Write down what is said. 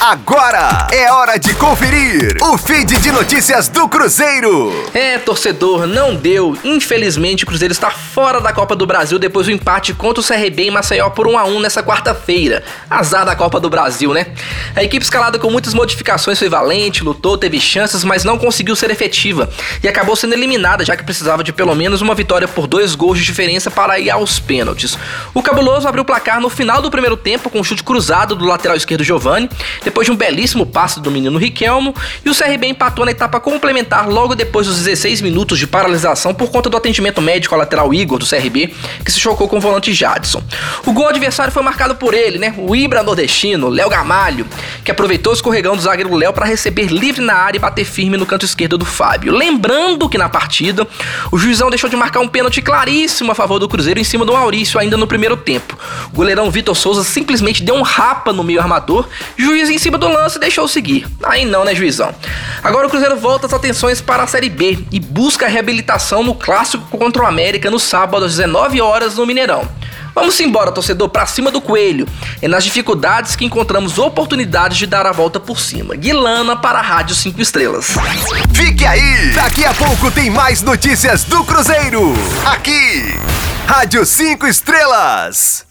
Agora é hora de conferir o feed de notícias do Cruzeiro. É, torcedor, não deu. Infelizmente, o Cruzeiro está fora da Copa do Brasil depois do empate contra o CRB em Maceió por 1 a 1 nessa quarta-feira. Azar da Copa do Brasil, né? A equipe escalada com muitas modificações foi valente, lutou, teve chances, mas não conseguiu ser efetiva e acabou sendo eliminada, já que precisava de pelo menos uma vitória por dois gols de diferença para ir aos pênaltis. O Cabuloso abriu o placar no final do primeiro tempo com um chute cruzado do lateral esquerdo Giovani depois de um belíssimo passe do menino Riquelmo, e o CRB empatou na etapa complementar logo depois dos 16 minutos de paralisação por conta do atendimento médico ao lateral Igor do CRB, que se chocou com o volante Jadson. O gol adversário foi marcado por ele, né? O Ibra nordestino, Léo Gamalho, que aproveitou o escorregão do zagueiro Léo para receber livre na área e bater firme no canto esquerdo do Fábio. Lembrando que na partida, o juizão deixou de marcar um pênalti claríssimo a favor do Cruzeiro em cima do Maurício ainda no primeiro tempo. O goleirão Vitor Souza simplesmente deu um rapa no meio armador, juiz cima do lance deixou seguir. Aí não, né, juizão? Agora o Cruzeiro volta as atenções para a Série B e busca a reabilitação no clássico contra o América no sábado às 19 horas no Mineirão. Vamos embora, torcedor, para cima do coelho. É nas dificuldades que encontramos oportunidades de dar a volta por cima. Guilana para a Rádio 5 Estrelas. Fique aí! Daqui a pouco tem mais notícias do Cruzeiro. Aqui, Rádio 5 Estrelas.